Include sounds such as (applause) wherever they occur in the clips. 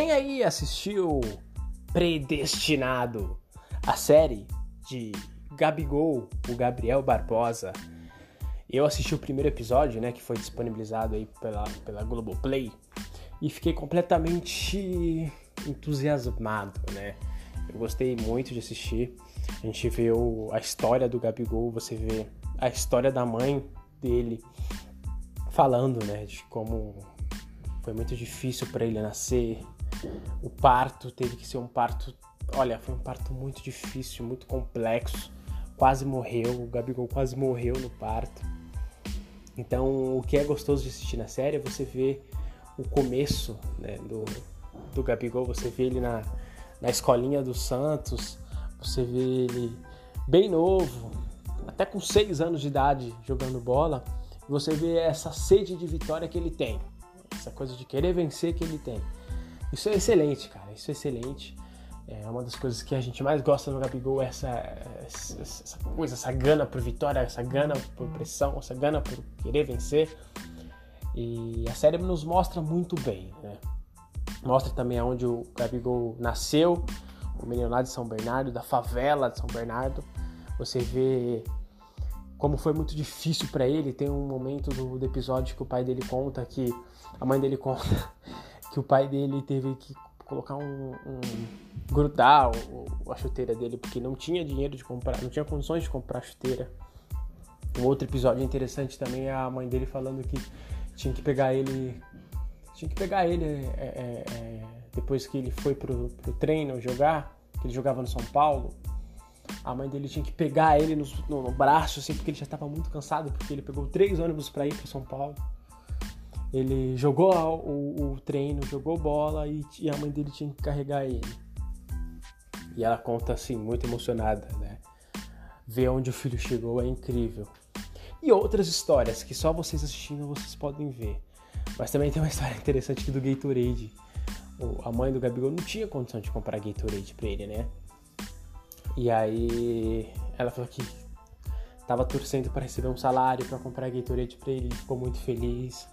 Quem aí assistiu Predestinado, a série de Gabigol, o Gabriel Barbosa? Eu assisti o primeiro episódio, né, que foi disponibilizado aí pela, pela Globoplay, e fiquei completamente entusiasmado, né? Eu gostei muito de assistir. A gente vê o, a história do Gabigol, você vê a história da mãe dele falando, né, de como foi muito difícil para ele nascer. O parto teve que ser um parto, olha, foi um parto muito difícil, muito complexo. Quase morreu, o Gabigol quase morreu no parto. Então, o que é gostoso de assistir na série é você ver o começo né, do, do Gabigol, você vê ele na, na escolinha do Santos, você vê ele bem novo, até com 6 anos de idade jogando bola, você vê essa sede de vitória que ele tem, essa coisa de querer vencer que ele tem. Isso é excelente, cara, isso é excelente. É uma das coisas que a gente mais gosta no Gabigol, é essa, essa, essa coisa, essa gana por vitória, essa gana por pressão, essa gana por querer vencer. E a série nos mostra muito bem, né? Mostra também aonde o Gabigol nasceu, o menino lá de São Bernardo, da favela de São Bernardo. Você vê como foi muito difícil para ele. Tem um momento do, do, episódio que o pai dele conta que a mãe dele conta que o pai dele teve que colocar um, um grudar o, a chuteira dele porque não tinha dinheiro de comprar, não tinha condições de comprar chuteira. Um outro episódio interessante também é a mãe dele falando que tinha que pegar ele, tinha que pegar ele é, é, é, depois que ele foi pro, pro treino jogar, que ele jogava no São Paulo a mãe dele tinha que pegar ele no, no, no braço, assim, porque ele já estava muito cansado, porque ele pegou três ônibus para ir para São Paulo. Ele jogou o, o treino, jogou bola e, e, a mãe dele tinha que carregar ele. E ela conta assim, muito emocionada, né? Ver onde o filho chegou é incrível. E outras histórias que só vocês assistindo vocês podem ver. Mas também tem uma (laughs) história interessante aqui do Gatorade. A mãe do Gabigol não tinha condição de comprar Gatorade pra ele, né? E aí ela falou que tava torcendo para receber um salário para comprar Gatorade para ele ficou muito feliz.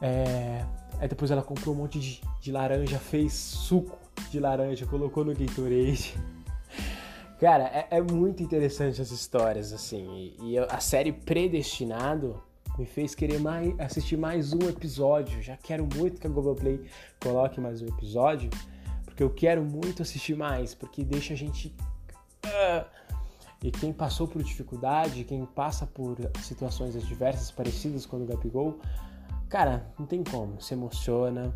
É... Aí depois ela comprou um monte de, de laranja, fez suco de laranja, colocou no Gatorade. (laughs) Cara, é, é, muito interessante as histórias, assim. E, e, a série Predestinado me fez querer mais, assistir mais um episódio. Já quero muito que a Globoplay coloque mais um episódio porque eu quero muito assistir mais, porque deixa a gente. Uh, e quem passou por dificuldade, quem passa por situações adversas parecidas com o Gabigol, cara, não tem como, se emociona,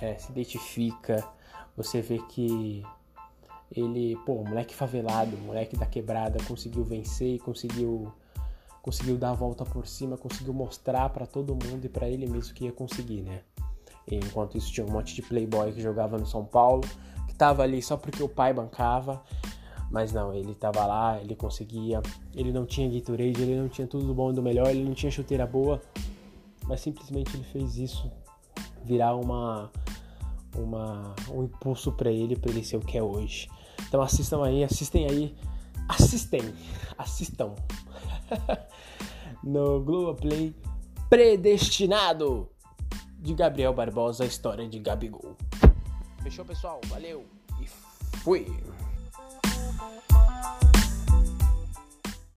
é, se identifica, você vê que ele, pô, moleque favelado, moleque da quebrada, conseguiu vencer e conseguiu conseguiu dar a volta por cima, conseguiu mostrar para todo mundo e para ele mesmo que ia conseguir, né? Enquanto isso tinha um monte de playboy que jogava no São Paulo, que tava ali só porque o pai bancava. Mas não, ele tava lá, ele conseguia. Ele não tinha Gatorade, ele não tinha tudo do bom e do melhor, ele não tinha chuteira boa. Mas simplesmente ele fez isso virar uma, uma um impulso para ele, para ele ser o que é hoje. Então assistam aí, assistem aí, assistem, assistam (laughs) no Globoplay Predestinado de Gabriel Barbosa, a história de Gabigol. Fechou, pessoal? Valeu e fui!